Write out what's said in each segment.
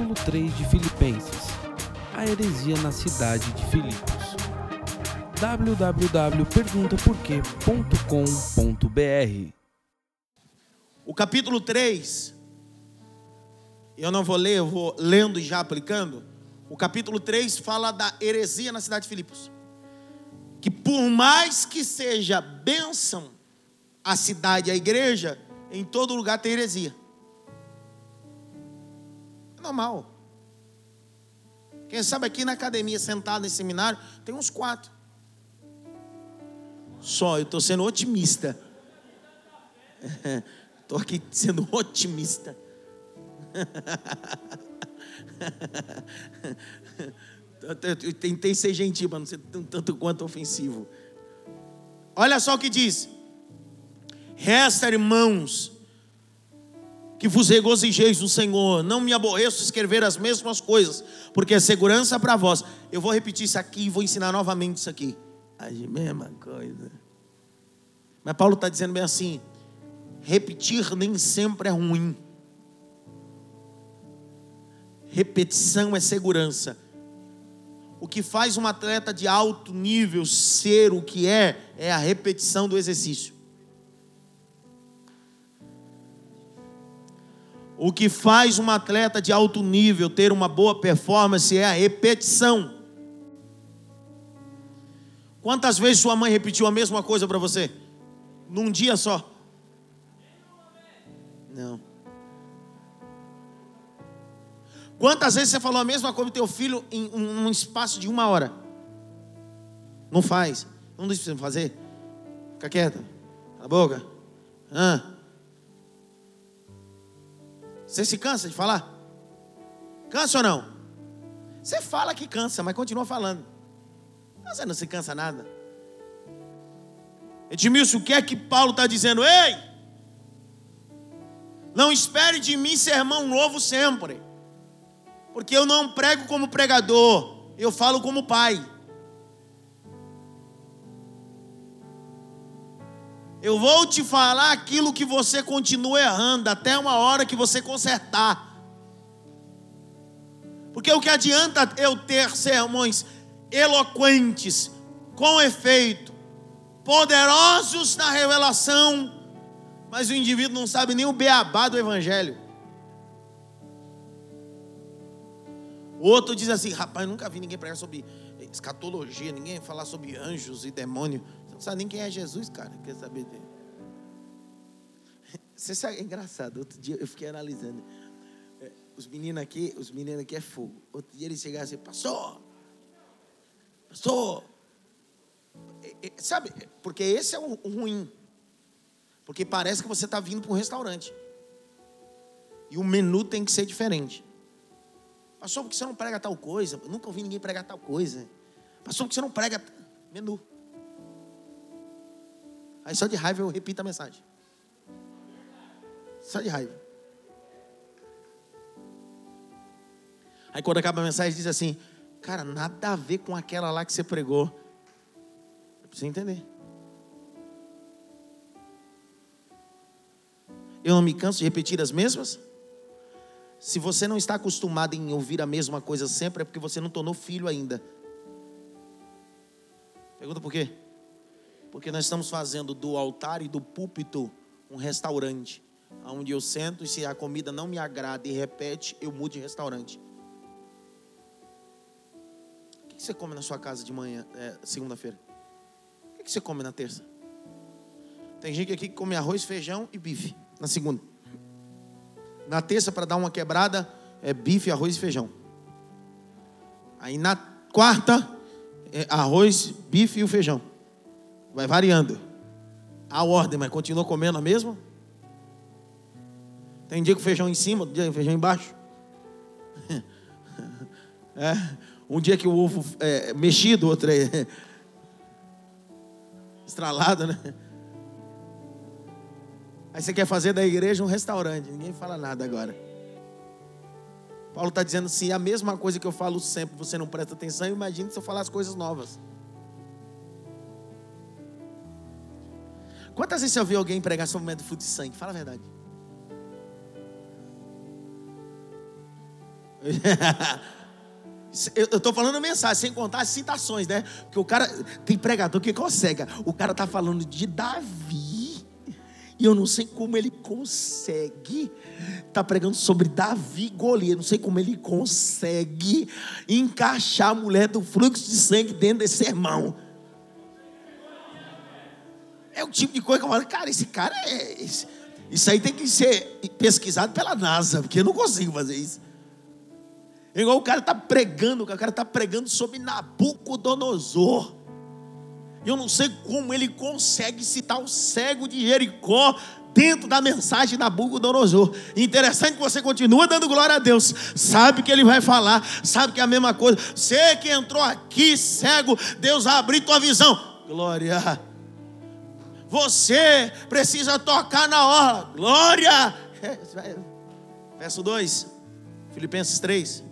capítulo 3 de Filipenses, a heresia na cidade de Filipos. www.perguntaporquê.com.br O capítulo 3, eu não vou ler, eu vou lendo e já aplicando. O capítulo 3 fala da heresia na cidade de Filipos. Que por mais que seja bênção a cidade, a igreja, em todo lugar tem heresia. Normal. Quem sabe aqui na academia, sentado em seminário, tem uns quatro. Só, eu estou sendo otimista. Estou aqui sendo otimista. Eu tentei ser gentil, mas não ser tanto quanto ofensivo. Olha só o que diz. Resta, irmãos, que vos regozijeis no Senhor. Não me aborreço escrever as mesmas coisas, porque é segurança para vós. Eu vou repetir isso aqui e vou ensinar novamente isso aqui. A mesma coisa. Mas Paulo está dizendo bem assim: repetir nem sempre é ruim. Repetição é segurança. O que faz um atleta de alto nível ser o que é, é a repetição do exercício. O que faz um atleta de alto nível ter uma boa performance é a repetição. Quantas vezes sua mãe repetiu a mesma coisa para você? Num dia só? Não. Quantas vezes você falou a mesma coisa para teu filho em um espaço de uma hora? Não faz. Não deixa você fazer. Fica quieta. Cala a boca. Ah. Você se cansa de falar? Cansa ou não? Você fala que cansa, mas continua falando. Você não se cansa nada. Edmilson, o que é que Paulo está dizendo? Ei! Não espere de mim sermão novo sempre. Porque eu não prego como pregador, eu falo como pai. Eu vou te falar aquilo que você continua errando, até uma hora que você consertar. Porque o que adianta eu ter sermões eloquentes, com efeito, poderosos na revelação, mas o indivíduo não sabe nem o beabá do Evangelho. O outro diz assim: rapaz, nunca vi ninguém pregar sobre escatologia, ninguém falar sobre anjos e demônio. Não sabe nem quem é Jesus, cara. Quer saber dele? Você sabe, é engraçado. Outro dia eu fiquei analisando. É, os meninos aqui, os meninos aqui é fogo. Outro dia eles chegaram assim, pastor, pastor. Sabe, porque esse é o ruim. Porque parece que você está vindo para um restaurante. E o menu tem que ser diferente. Pastor, porque você não prega tal coisa? Eu nunca ouvi ninguém pregar tal coisa. Pastor, porque você não prega menu? Aí só de raiva eu repito a mensagem. Só de raiva. Aí quando acaba a mensagem diz assim, cara, nada a ver com aquela lá que você pregou. Precisa entender. Eu não me canso de repetir as mesmas? Se você não está acostumado em ouvir a mesma coisa sempre, é porque você não tornou filho ainda. Pergunta por quê? Porque nós estamos fazendo do altar e do púlpito um restaurante. Onde eu sento e se a comida não me agrada e repete, eu mudo de restaurante. O que você come na sua casa de manhã, é, segunda-feira? O que você come na terça? Tem gente aqui que come arroz, feijão e bife na segunda. Na terça, para dar uma quebrada, é bife, arroz e feijão. Aí na quarta, é arroz, bife e o feijão. Vai variando. A ordem, mas continua comendo a mesma? Tem dia com feijão em cima, outro dia com feijão embaixo. É, um dia que o ovo é mexido, outro é estralado, né? Aí você quer fazer da igreja um restaurante, ninguém fala nada agora. Paulo está dizendo assim: a mesma coisa que eu falo sempre, você não presta atenção, imagine se eu falar as coisas novas. Quantas vezes você ouviu alguém pregar sobre o momento do fluxo de sangue? Fala a verdade. Eu estou falando mensagem, sem contar as citações, né? Porque o cara, tem pregador que consegue. O cara está falando de Davi. E eu não sei como ele consegue. Está pregando sobre Davi Golias. Não sei como ele consegue encaixar a mulher do fluxo de sangue dentro desse sermão. É o tipo de coisa que eu falo, cara, esse cara é. Isso aí tem que ser pesquisado pela NASA, porque eu não consigo fazer isso. Igual o cara está pregando, o cara está pregando sobre Nabucodonosor. Eu não sei como ele consegue citar o cego de Jericó dentro da mensagem de Nabucodonosor. Interessante que você continua dando glória a Deus. Sabe que ele vai falar, sabe que é a mesma coisa. Você que entrou aqui cego, Deus abriu tua visão. Glória. Você precisa tocar na hora. Glória. Verso 2, Filipenses 3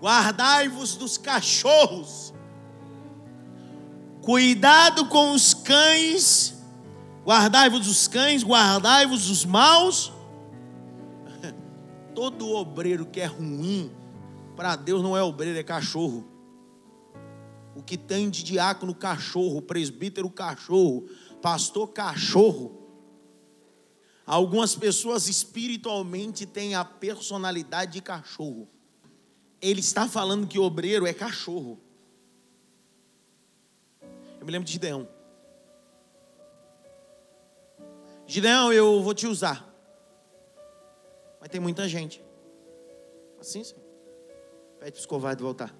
guardai-vos dos cachorros, cuidado com os cães, guardai-vos dos cães, guardai-vos dos maus. Todo obreiro que é ruim, para Deus não é obreiro, é cachorro. O que tem de diácono cachorro, presbítero cachorro, pastor cachorro. Algumas pessoas espiritualmente têm a personalidade de cachorro ele está falando que obreiro é cachorro. Eu me lembro de Gideão. Gideão, eu vou te usar. Mas tem muita gente. Assim, sim. Pede para os covardes voltar.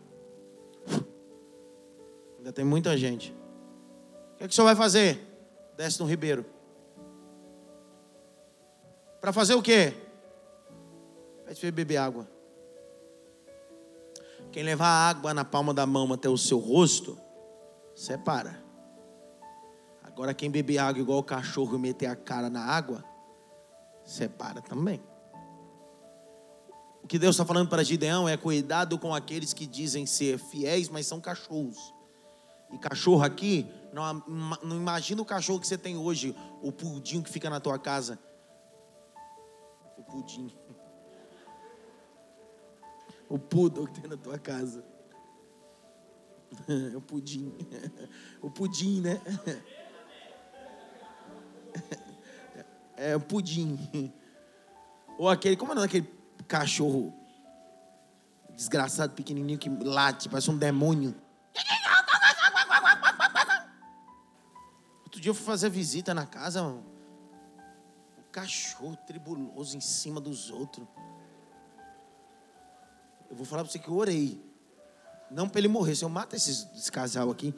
Ainda tem muita gente. O que, é que o senhor vai fazer? Desce no ribeiro. Para fazer o quê? Pede para beber água. Quem levar água na palma da mão até o seu rosto, separa. Agora, quem beber água igual o cachorro e meter a cara na água, separa também. O que Deus está falando para Gideão é cuidado com aqueles que dizem ser fiéis, mas são cachorros. E cachorro aqui, não, não imagina o cachorro que você tem hoje, o pudim que fica na tua casa. O pudim o poodle que tem na tua casa. O pudim. O pudim, né? É o pudim. Ou aquele, como é aquele cachorro desgraçado, pequenininho que late, parece um demônio. Outro dia eu fui fazer visita na casa, o cachorro tribuloso em cima dos outros. Eu vou falar para você que eu orei. Não para ele morrer. Se eu mato esse, casal aqui,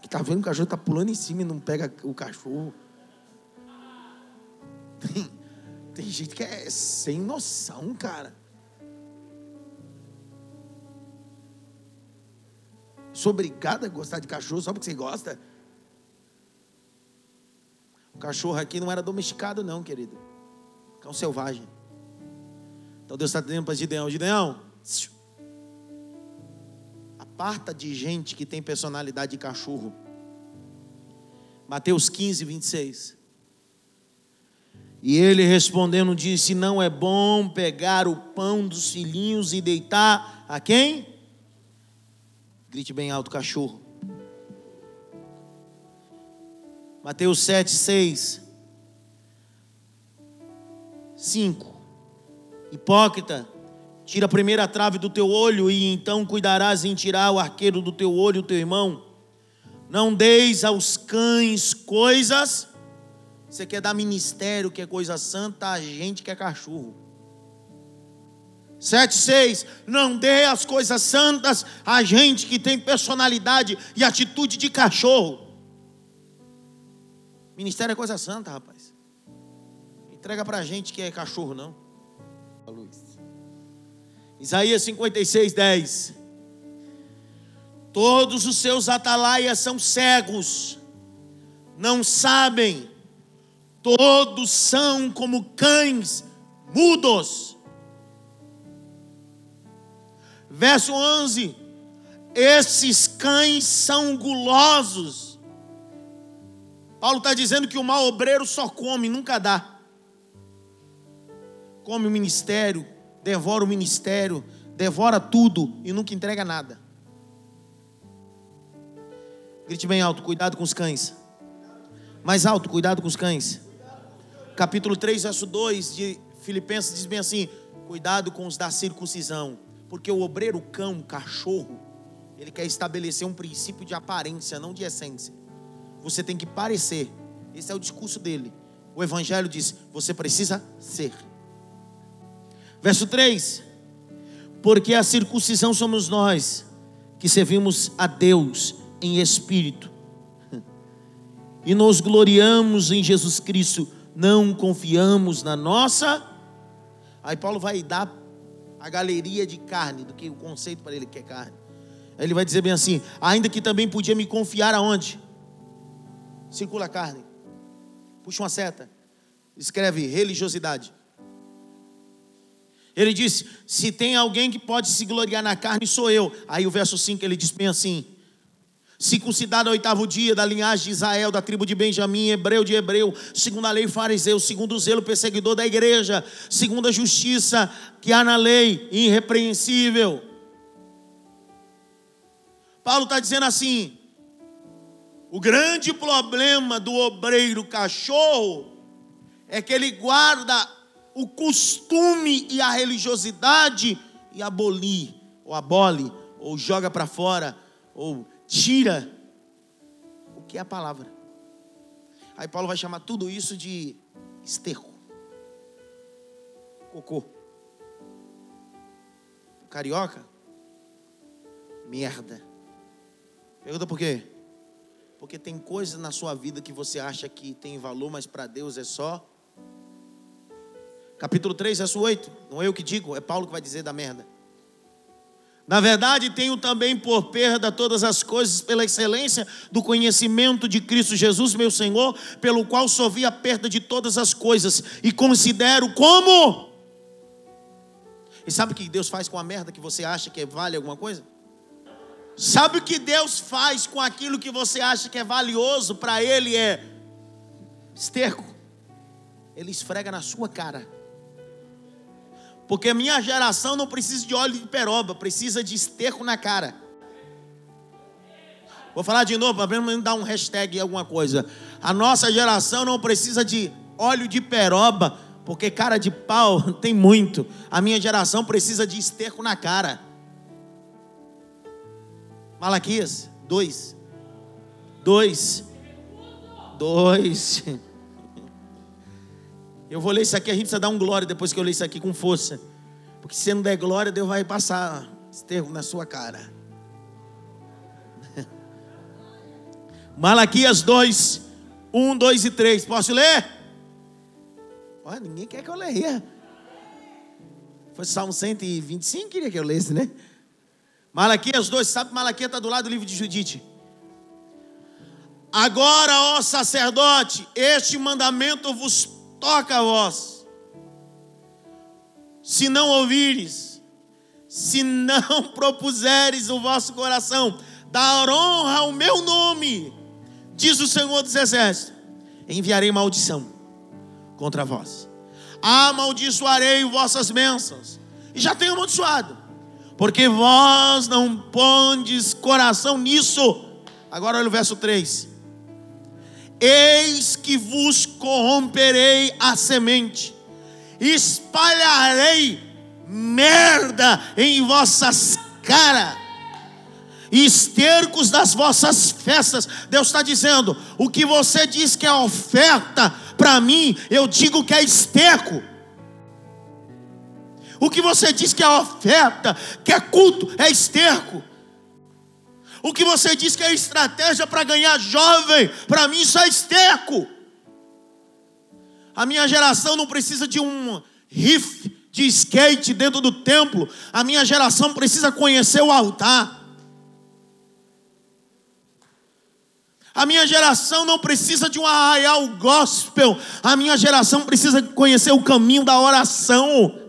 que tá vendo o cachorro tá pulando em cima e não pega o cachorro. Tem, tem gente que é sem noção, cara. Sou obrigado a gostar de cachorro só porque você gosta. Cachorro aqui não era domesticado, não, querido. Cão selvagem. Então Deus está dizendo para Gideão: Gideão, Aparta de gente que tem personalidade de cachorro. Mateus 15, 26. E ele respondendo disse: Não é bom pegar o pão dos filhinhos e deitar a quem? Grite bem alto, cachorro. Mateus 7, 6. 5. Hipócrita, Tira a primeira trave do teu olho e então cuidarás em tirar o arqueiro do teu olho, o teu irmão. Não deis aos cães coisas. Você quer dar ministério, que é coisa santa, a gente que é cachorro. 7, 6. Não dê as coisas santas a gente que tem personalidade e atitude de cachorro. Ministério é coisa santa, rapaz. Entrega pra gente que é cachorro, não. Isaías 56, 10. Todos os seus atalaias são cegos, não sabem, todos são como cães mudos. Verso 11: Esses cães são gulosos. Paulo está dizendo que o mau obreiro só come, nunca dá. Come o ministério, devora o ministério, devora tudo e nunca entrega nada. Grite bem alto, cuidado com os cães. Mais alto, cuidado com os cães. Capítulo 3, verso 2 de Filipenses diz bem assim: Cuidado com os da circuncisão, porque o obreiro cão, cachorro, ele quer estabelecer um princípio de aparência, não de essência. Você tem que parecer. Esse é o discurso dele. O evangelho diz: você precisa ser. Verso 3: Porque a circuncisão somos nós que servimos a Deus em espírito e nos gloriamos em Jesus Cristo, não confiamos na nossa. Aí Paulo vai dar a galeria de carne, do que o conceito para ele que é carne. Ele vai dizer bem assim: ainda que também podia me confiar aonde? Circula a carne. Puxa uma seta. Escreve religiosidade. Ele disse: Se tem alguém que pode se gloriar na carne, sou eu. Aí o verso 5 ele diz bem assim: circuncidado ao oitavo dia, da linhagem de Israel, da tribo de Benjamim, hebreu de hebreu, segundo a lei fariseu, segundo o zelo perseguidor da igreja, segundo a justiça que há na lei, irrepreensível. Paulo está dizendo assim: o grande problema do obreiro cachorro é que ele guarda o costume e a religiosidade e aboli, ou abole, ou joga para fora, ou tira o que é a palavra. Aí Paulo vai chamar tudo isso de esterco, cocô. Carioca, merda. Pergunta por quê? Porque tem coisas na sua vida que você acha que tem valor, mas para Deus é só. Capítulo 3, verso 8. Não é eu que digo, é Paulo que vai dizer da merda. Na verdade, tenho também por perda todas as coisas pela excelência do conhecimento de Cristo Jesus, meu Senhor, pelo qual sofri a perda de todas as coisas e considero como. E sabe o que Deus faz com a merda que você acha que vale alguma coisa? Sabe o que Deus faz com aquilo que você acha que é valioso para Ele é esterco? Ele esfrega na sua cara. Porque minha geração não precisa de óleo de peroba, precisa de esterco na cara. Vou falar de novo, para menos dar um hashtag alguma coisa. A nossa geração não precisa de óleo de peroba, porque cara de pau tem muito. A minha geração precisa de esterco na cara. Malaquias 2. 2. 2. Eu vou ler isso aqui, a gente precisa dar um glória depois que eu ler isso aqui com força. Porque se não der glória, Deus vai passar esterro na sua cara. Malaquias 2, 1, 2 e 3. Posso ler? Olha, ninguém quer que eu leia. Foi Salmo 125, queria que eu lesse, né? Malaquias 2, sabe Malaquias está do lado do livro de Judite. Agora, ó sacerdote, este mandamento vos toca a vós. Se não ouvires, se não propuseres o vosso coração, dar honra ao meu nome, diz o Senhor dos Exércitos, enviarei maldição contra vós, amaldiçoarei vossas bênçãos, e já tenho amaldiçoado, porque vós não pondes coração nisso. Agora olha o verso 3 Eis que vos corromperei a semente, espalharei merda em vossas caras, estercos das vossas festas. Deus está dizendo: o que você diz que é oferta, para mim, eu digo que é esterco. O que você diz que é oferta, que é culto, é esterco. O que você diz que é estratégia para ganhar jovem, para mim isso é esterco. A minha geração não precisa de um riff de skate dentro do templo. A minha geração precisa conhecer o altar. A minha geração não precisa de um arraial gospel. A minha geração precisa conhecer o caminho da oração.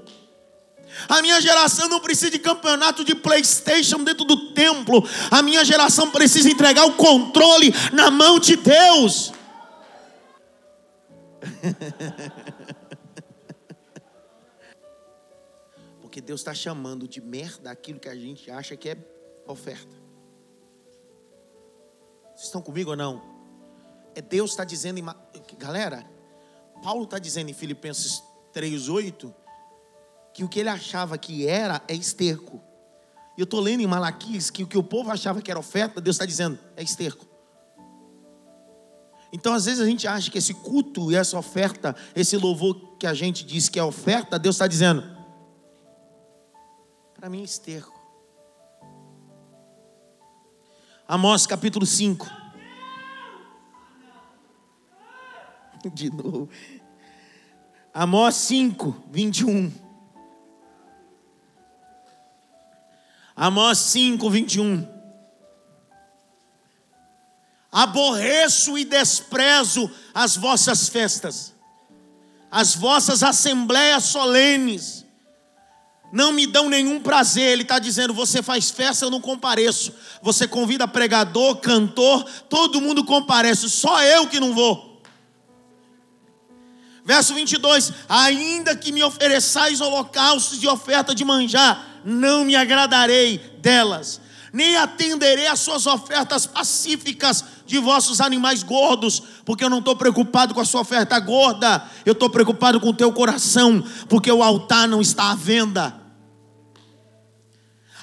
A minha geração não precisa de campeonato de PlayStation dentro do templo. A minha geração precisa entregar o controle na mão de Deus. Porque Deus está chamando de merda aquilo que a gente acha que é oferta. Vocês estão comigo ou não? É Deus está dizendo, em... galera, Paulo está dizendo em Filipenses 3,8 que o que ele achava que era é esterco. E eu estou lendo em Malaquias que o que o povo achava que era oferta, Deus está dizendo, é esterco. Então, às vezes, a gente acha que esse culto e essa oferta, esse louvor que a gente diz que é oferta, Deus está dizendo, para mim é esterco. Amós capítulo 5. De novo. Amós 5, 21. Amós 5, 21. Aborreço e desprezo as vossas festas, as vossas assembleias solenes, não me dão nenhum prazer. Ele está dizendo: você faz festa, eu não compareço. Você convida pregador, cantor, todo mundo comparece, só eu que não vou. Verso 22: Ainda que me ofereçais holocaustos e oferta de manjar, não me agradarei delas, nem atenderei às suas ofertas pacíficas de vossos animais gordos, porque eu não estou preocupado com a sua oferta gorda, eu estou preocupado com o teu coração, porque o altar não está à venda.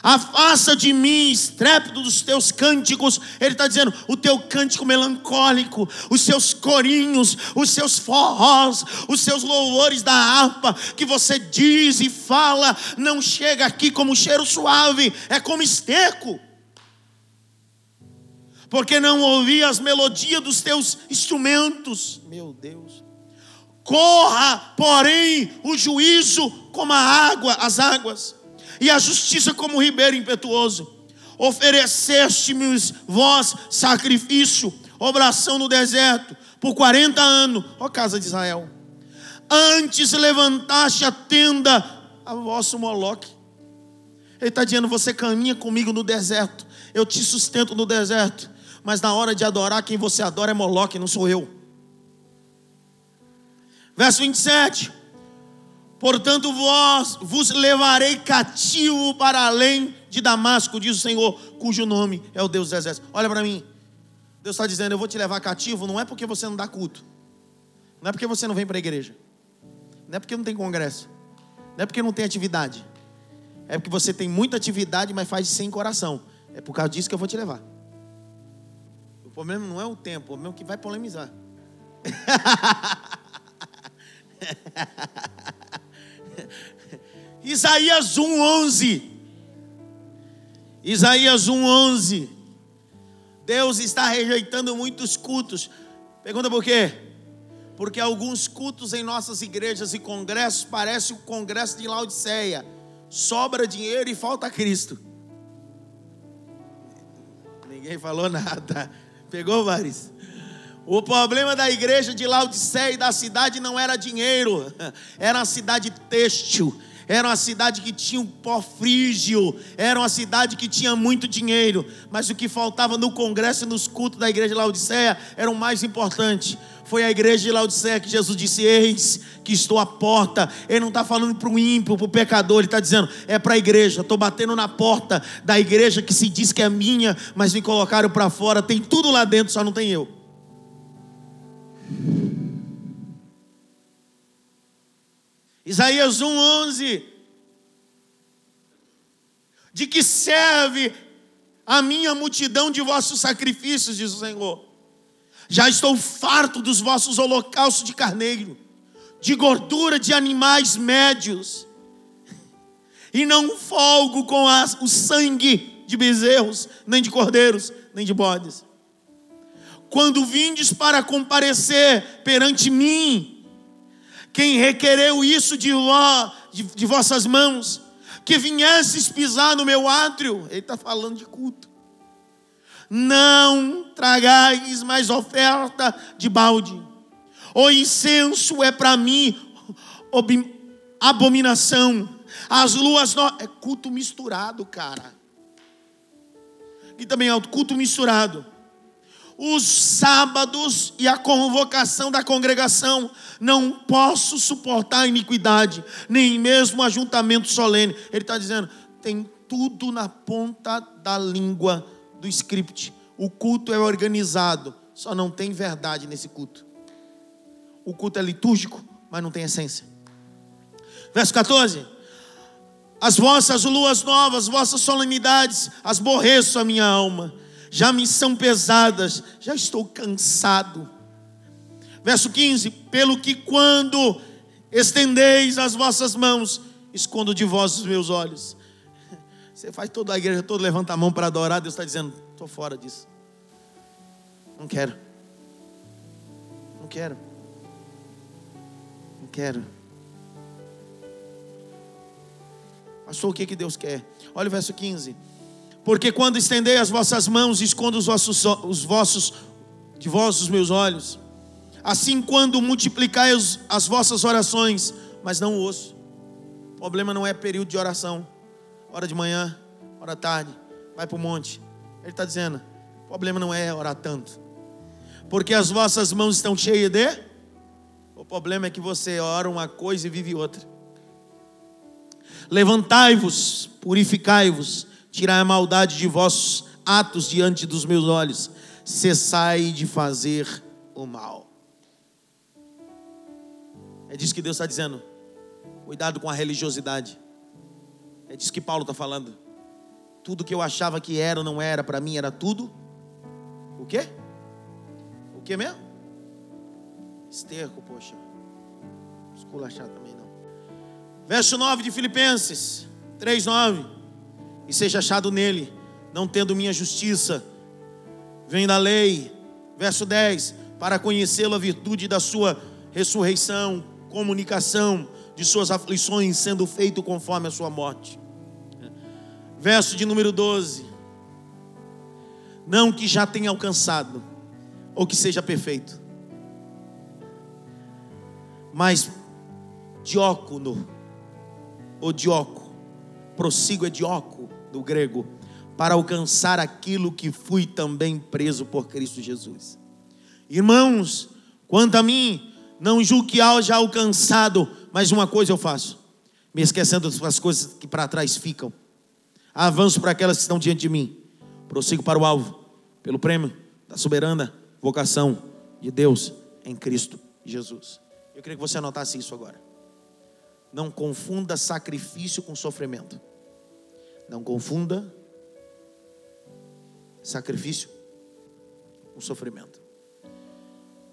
Afasta de mim, estrépito dos teus cânticos. Ele está dizendo: o teu cântico melancólico, os seus corinhos, os seus forrós, os seus louvores da harpa, que você diz e fala, não chega aqui como cheiro suave, é como esterco. Porque não ouvi as melodias dos teus instrumentos, meu Deus. Corra, porém, o juízo como a água, as águas e a justiça como um ribeiro impetuoso. Ofereceste-me vós sacrifício, oração no deserto, por 40 anos, ó casa de Israel. Antes levantaste a tenda a vosso Moloque. Ele está dizendo: você caminha comigo no deserto, eu te sustento no deserto, mas na hora de adorar, quem você adora é Moloque, não sou eu. Verso 27. Portanto, vós vos levarei cativo para além de Damasco, diz o Senhor, cujo nome é o Deus dos exércitos. Olha para mim. Deus está dizendo: Eu vou te levar cativo, não é porque você não dá culto, não é porque você não vem para a igreja, não é porque não tem congresso, não é porque não tem atividade, é porque você tem muita atividade, mas faz sem coração. É por causa disso que eu vou te levar. O problema não é o tempo, o problema é que vai polemizar. Isaías 1:11. Isaías 1:11. Deus está rejeitando muitos cultos. Pergunta por quê? Porque alguns cultos em nossas igrejas e congressos parecem o congresso de Laodiceia. Sobra dinheiro e falta Cristo. Ninguém falou nada. Pegou, Varis? O problema da igreja de Laodiceia e da cidade não era dinheiro, era uma cidade têxtil, era uma cidade que tinha um pó frígio, era uma cidade que tinha muito dinheiro, mas o que faltava no congresso e nos cultos da igreja de Laodiceia era o mais importante. Foi a igreja de Laodiceia que Jesus disse: Eis que estou à porta. Ele não está falando para o ímpio, para o pecador, ele está dizendo: é para a igreja. Estou batendo na porta da igreja que se diz que é minha, mas me colocaram para fora. Tem tudo lá dentro, só não tem eu. Isaías 1:11 De que serve a minha multidão de vossos sacrifícios, diz o Senhor. Já estou farto dos vossos holocaustos de carneiro, de gordura de animais médios, e não folgo com as, o sangue de bezerros, nem de cordeiros, nem de bodes. Quando vindes para comparecer perante mim, quem requereu isso de, vó, de, de vossas mãos, que viesses pisar no meu átrio, ele está falando de culto. Não tragais mais oferta de balde, o incenso é para mim abominação, as luas no... é culto misturado, cara. E também é culto misturado. Os sábados e a convocação da congregação. Não posso suportar a iniquidade, nem mesmo ajuntamento solene. Ele está dizendo: tem tudo na ponta da língua do script. O culto é organizado, só não tem verdade nesse culto. O culto é litúrgico, mas não tem essência. Verso 14: As vossas luas novas, vossas solenidades, as borreço a minha alma já me são pesadas, já estou cansado. Verso 15: Pelo que quando estendeis as vossas mãos, escondo de vós os meus olhos. Você faz toda a igreja, todo levanta a mão para adorar, Deus está dizendo: estou fora disso. Não quero. Não quero. Não quero. Pastor, o que, que Deus quer? Olha o verso 15. Porque quando estendei as vossas mãos, escondo os vossos, os vossos de vós os meus olhos. Assim, quando multiplicai as vossas orações, mas não ouço. O problema não é período de oração, hora de manhã, hora tarde, vai para o monte. Ele está dizendo: o problema não é orar tanto, porque as vossas mãos estão cheias de. O problema é que você ora uma coisa e vive outra. Levantai-vos, purificai-vos tirai a maldade de vossos atos diante dos meus olhos, cessai de fazer o mal. É disso que Deus está dizendo. Cuidado com a religiosidade. É disso que Paulo está falando. Tudo que eu achava que era ou não era, para mim era tudo. O quê? O quê mesmo? Esterco, poxa. Esculachar também não. Verso 9 de Filipenses 3, 9 e seja achado nele, não tendo minha justiça. Vem da lei, verso 10, para conhecê-lo a virtude da sua ressurreição, comunicação de suas aflições, sendo feito conforme a sua morte. Verso de número 12. Não que já tenha alcançado, ou que seja perfeito, mas diócono, ou dioco, prossigo é dioco, do grego, para alcançar aquilo que fui também preso por Cristo Jesus. Irmãos, quanto a mim, não julgo que haja alcançado, mas uma coisa eu faço, me esquecendo das coisas que para trás ficam. Avanço para aquelas que estão diante de mim. Prossigo para o alvo, pelo prêmio da soberana vocação de Deus em Cristo Jesus. Eu queria que você anotasse isso agora. Não confunda sacrifício com sofrimento. Não confunda sacrifício com sofrimento.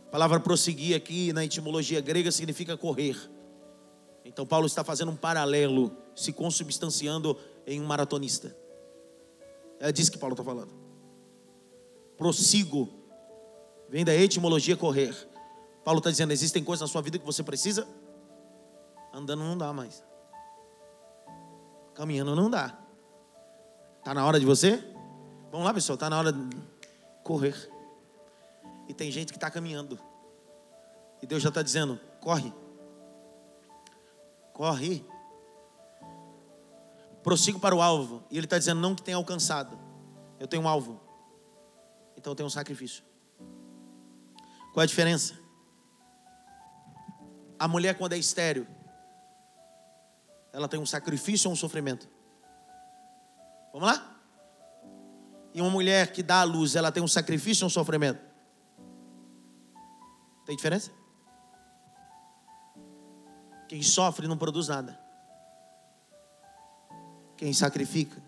A palavra prosseguir aqui na etimologia grega significa correr. Então Paulo está fazendo um paralelo, se consubstanciando em um maratonista. É disso que Paulo está falando. Prossigo. Vem da etimologia correr. Paulo está dizendo: existem coisas na sua vida que você precisa. Andando não dá mais. Caminhando não dá. Está na hora de você? Vamos lá, pessoal, está na hora de correr. E tem gente que está caminhando. E Deus já está dizendo: corre. Corre. Prossigo para o alvo. E Ele está dizendo: não que tenha alcançado. Eu tenho um alvo. Então eu tenho um sacrifício. Qual é a diferença? A mulher, quando é estéreo, ela tem um sacrifício ou um sofrimento? Vamos lá? E uma mulher que dá a luz, ela tem um sacrifício ou um sofrimento? Tem diferença? Quem sofre não produz nada. Quem sacrifica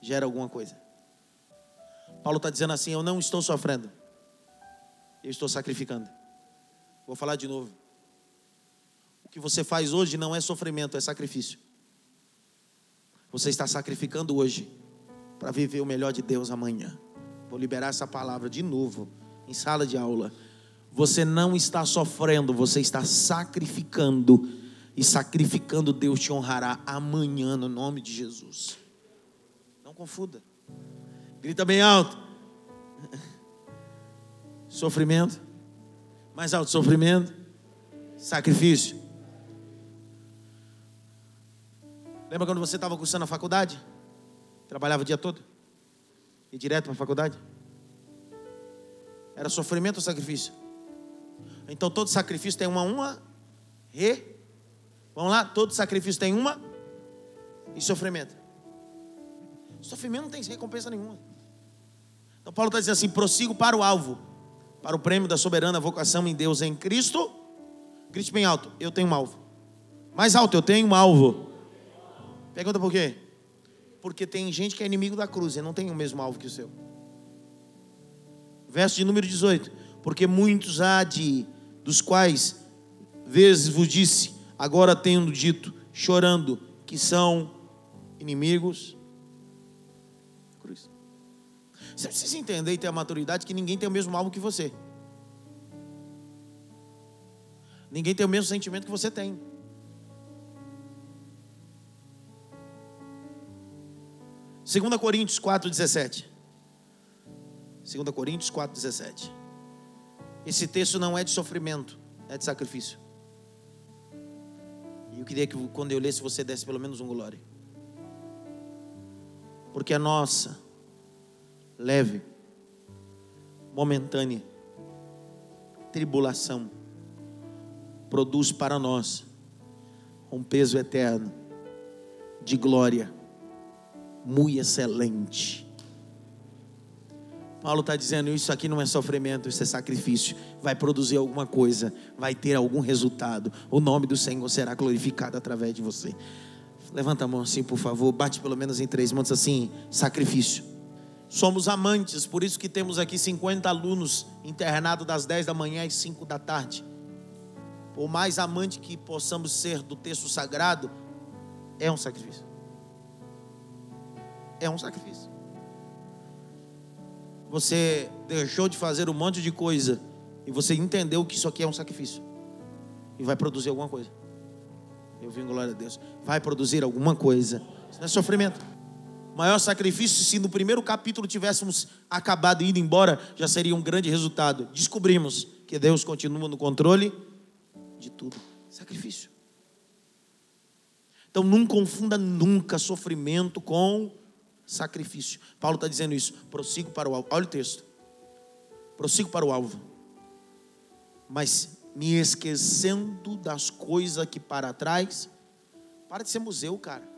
gera alguma coisa. Paulo está dizendo assim: Eu não estou sofrendo, eu estou sacrificando. Vou falar de novo. O que você faz hoje não é sofrimento, é sacrifício. Você está sacrificando hoje para viver o melhor de Deus amanhã. Vou liberar essa palavra de novo em sala de aula. Você não está sofrendo, você está sacrificando. E sacrificando, Deus te honrará amanhã no nome de Jesus. Não confunda. Grita bem alto. Sofrimento. Mais alto, sofrimento. Sacrifício. Lembra quando você estava cursando a faculdade? Trabalhava o dia todo? E direto para a faculdade? Era sofrimento ou sacrifício? Então todo sacrifício tem uma uma re. Vamos lá, todo sacrifício tem uma e sofrimento. Sofrimento não tem recompensa nenhuma. Então Paulo está dizendo assim: prossigo para o alvo, para o prêmio da soberana vocação em Deus em Cristo. Grite bem alto, eu tenho um alvo. Mais alto, eu tenho um alvo. Pergunta por quê? Porque tem gente que é inimigo da cruz e não tem o mesmo alvo que o seu. Verso de número 18. Porque muitos há de, dos quais vezes vos disse, agora tendo dito, chorando, que são inimigos. Cruz. Você precisa entender e ter a maturidade que ninguém tem o mesmo alvo que você. Ninguém tem o mesmo sentimento que você tem. Segunda Coríntios 4:17. 2 Coríntios 4:17. Esse texto não é de sofrimento, é de sacrifício. E eu queria que quando eu lesse você desse pelo menos um glória. Porque a nossa leve, momentânea tribulação produz para nós um peso eterno de glória muito excelente. Paulo está dizendo: Isso aqui não é sofrimento, isso é sacrifício. Vai produzir alguma coisa, vai ter algum resultado. O nome do Senhor será glorificado através de você. Levanta a mão assim, por favor. Bate pelo menos em três mãos assim: sacrifício. Somos amantes, por isso que temos aqui 50 alunos internados das 10 da manhã às 5 da tarde. Por mais amante que possamos ser do texto sagrado, é um sacrifício. É um sacrifício. Você deixou de fazer um monte de coisa e você entendeu que isso aqui é um sacrifício e vai produzir alguma coisa. Eu vim, glória a Deus. Vai produzir alguma coisa. Isso não é sofrimento. O maior sacrifício, se no primeiro capítulo tivéssemos acabado e ido embora, já seria um grande resultado. Descobrimos que Deus continua no controle de tudo. Sacrifício. Então não confunda nunca sofrimento com sacrifício. Paulo está dizendo isso. Prossigo para o alvo. Olha o texto. Prossigo para o alvo. Mas me esquecendo das coisas que para trás. Para de ser museu, cara.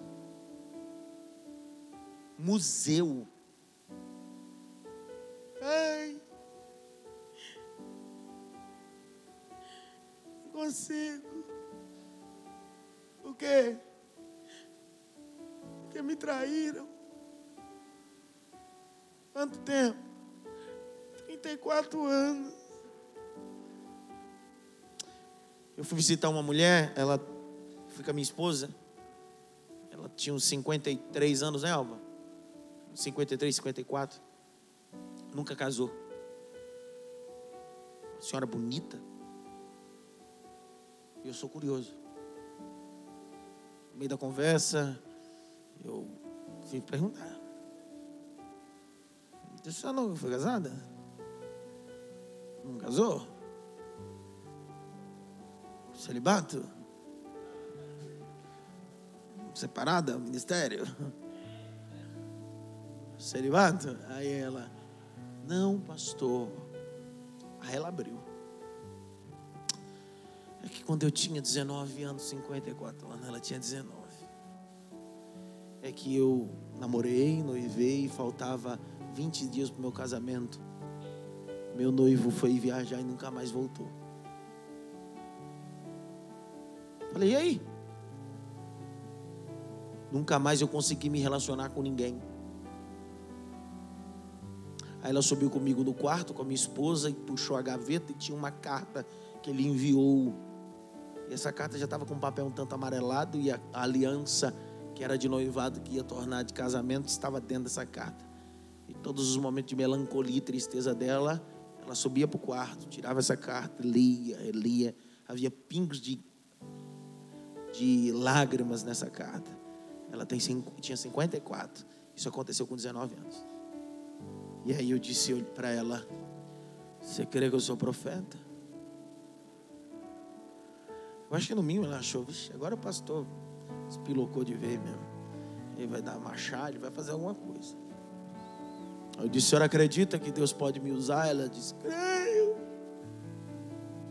Museu. Ai. Não consigo. O quê? Porque me traíram. Quanto tempo? 34 anos. Eu fui visitar uma mulher, ela fui com a minha esposa. Ela tinha uns 53 anos, né, Alba? 53, 54. Nunca casou. Uma senhora bonita. E eu sou curioso. No meio da conversa, eu fui perguntar. Senhora não foi casada? Não casou? Celibato? Separada, ministério? Celibato? Aí ela, não, pastor. Aí ela abriu. É que quando eu tinha 19 anos, 54 anos, ela tinha 19. É que eu namorei, noivei, faltava 20 dias para o meu casamento. Meu noivo foi viajar e nunca mais voltou. Falei, e aí? Nunca mais eu consegui me relacionar com ninguém. Aí ela subiu comigo no quarto com a minha esposa e puxou a gaveta e tinha uma carta que ele enviou. E essa carta já estava com um papel um tanto amarelado e a aliança que era de noivado que ia tornar de casamento estava dentro dessa carta todos os momentos de melancolia e tristeza dela, ela subia para o quarto, tirava essa carta, lia, lia. Havia pingos de, de lágrimas nessa carta. Ela tem, tinha 54. Isso aconteceu com 19 anos. E aí eu disse para ela: Você crê que eu sou profeta? Eu acho que no mínimo ela achou, Vixe, agora o pastor espilocou de ver mesmo. Ele vai dar machado, vai fazer alguma coisa. Eu disse, senhora acredita que Deus pode me usar? Ela disse, creio.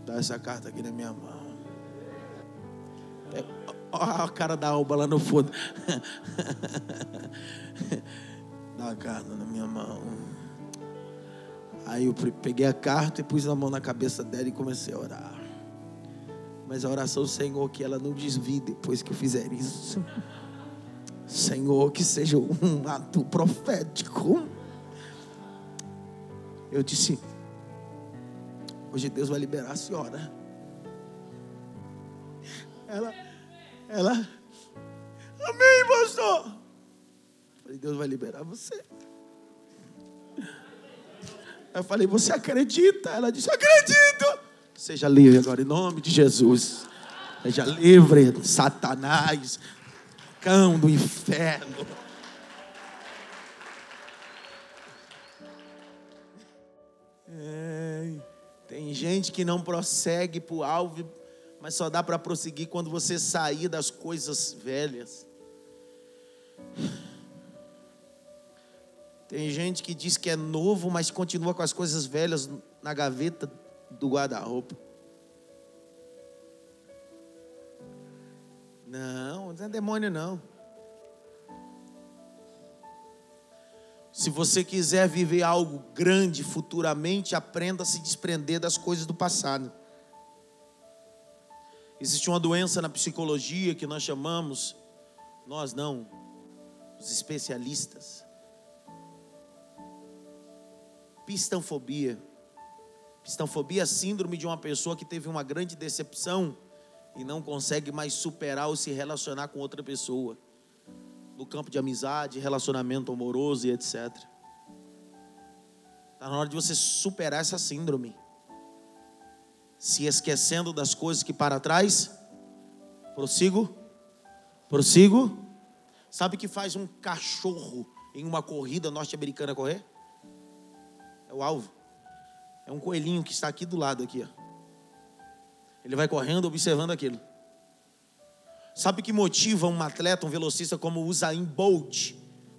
Dá essa carta aqui na minha mão. Olha a cara da alba lá no fundo. Dá a carta na minha mão. Aí eu peguei a carta e pus a mão na cabeça dela e comecei a orar. Mas a oração, Senhor, que ela não desvie depois que eu fizer isso. Senhor, que seja um ato profético. Eu disse: Hoje Deus vai liberar a senhora. Ela, ela, Amém, pastor. falei: Deus vai liberar você. Eu falei: Você acredita? Ela disse: Acredito. Seja livre agora, em nome de Jesus. Seja livre, Satanás, cão do inferno. É, tem gente que não prossegue para o alvo, mas só dá para prosseguir quando você sair das coisas velhas. Tem gente que diz que é novo, mas continua com as coisas velhas na gaveta do guarda-roupa. Não, não é demônio não. Se você quiser viver algo grande futuramente, aprenda a se desprender das coisas do passado. Existe uma doença na psicologia que nós chamamos, nós não, os especialistas, pistanfobia. Pistanfobia é síndrome de uma pessoa que teve uma grande decepção e não consegue mais superar ou se relacionar com outra pessoa. No campo de amizade, relacionamento amoroso e etc. Está na hora de você superar essa síndrome. Se esquecendo das coisas que para trás. Prossigo. Prossigo. Sabe que faz um cachorro em uma corrida norte-americana correr? É o alvo. É um coelhinho que está aqui do lado aqui, ó. Ele vai correndo observando aquilo. Sabe o que motiva um atleta, um velocista como o Usain Bolt,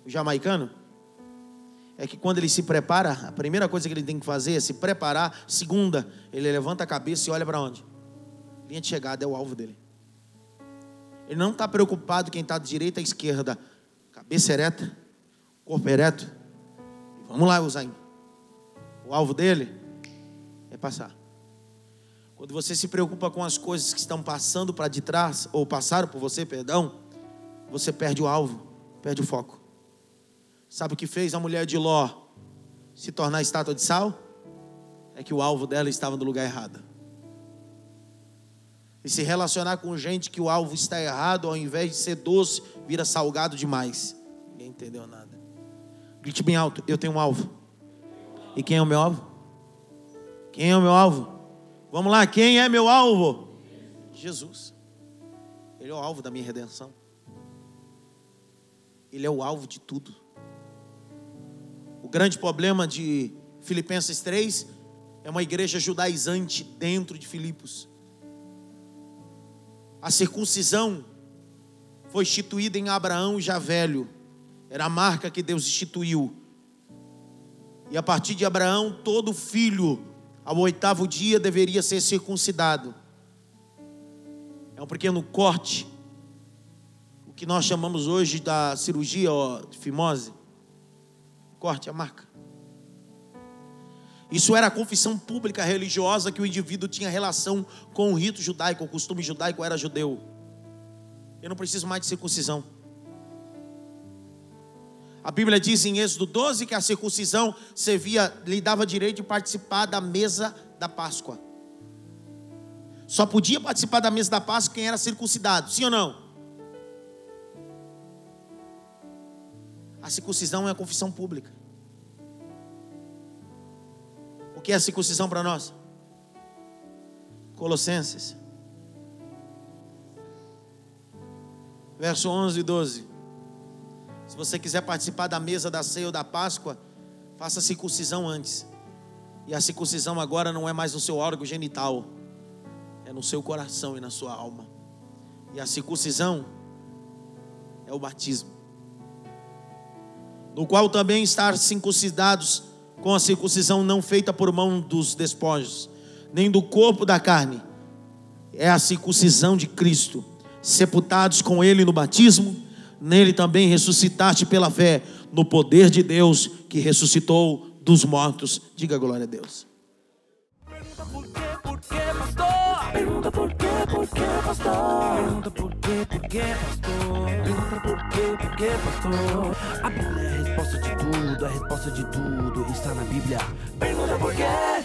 o jamaicano? É que quando ele se prepara, a primeira coisa que ele tem que fazer é se preparar. Segunda, ele levanta a cabeça e olha para onde? Linha de chegada é o alvo dele. Ele não está preocupado quem está de direita à esquerda. Cabeça ereta, corpo ereto. Vamos lá, Usain. O alvo dele é passar. Quando você se preocupa com as coisas que estão passando para de trás, ou passaram por você, perdão, você perde o alvo, perde o foco. Sabe o que fez a mulher de Ló se tornar estátua de sal? É que o alvo dela estava no lugar errado. E se relacionar com gente que o alvo está errado, ao invés de ser doce, vira salgado demais. Ninguém entendeu nada. Grite bem alto: Eu tenho um alvo. E quem é o meu alvo? Quem é o meu alvo? Vamos lá, quem é meu alvo? Jesus. Ele é o alvo da minha redenção. Ele é o alvo de tudo. O grande problema de Filipenses 3 é uma igreja judaizante dentro de Filipos. A circuncisão foi instituída em Abraão já velho. Era a marca que Deus instituiu. E a partir de Abraão, todo filho, ao oitavo dia, deveria ser circuncidado. É um pequeno corte, o que nós chamamos hoje da cirurgia ó, de fimose. Corte a marca. Isso era a confissão pública religiosa que o indivíduo tinha relação com o rito judaico, o costume judaico era judeu. Eu não preciso mais de circuncisão. A Bíblia diz em Êxodo 12 que a circuncisão servia, lhe dava direito de participar da mesa da Páscoa. Só podia participar da mesa da Páscoa quem era circuncidado, sim ou não? A circuncisão é a confissão pública. O que é a circuncisão para nós? Colossenses. Verso 11 e 12. Se você quiser participar da mesa da ceia ou da Páscoa, faça a circuncisão antes. E a circuncisão agora não é mais no seu órgão genital, é no seu coração e na sua alma. E a circuncisão é o batismo. no qual também estar circuncidados com a circuncisão não feita por mão dos despojos, nem do corpo da carne, é a circuncisão de Cristo, sepultados com ele no batismo, nele também ressuscitaste pela fé no poder de Deus que ressuscitou dos mortos. Diga glória a Deus. Pergunta por quê, por quê, pastor? Pergunta por quê, por quê, pastor? Pergunta por quê, por quê, pastor? Pergunta por quê, por quê, pastor? A Bíblia é a resposta de tudo, a resposta de tudo está na Bíblia. Pergunta por quê?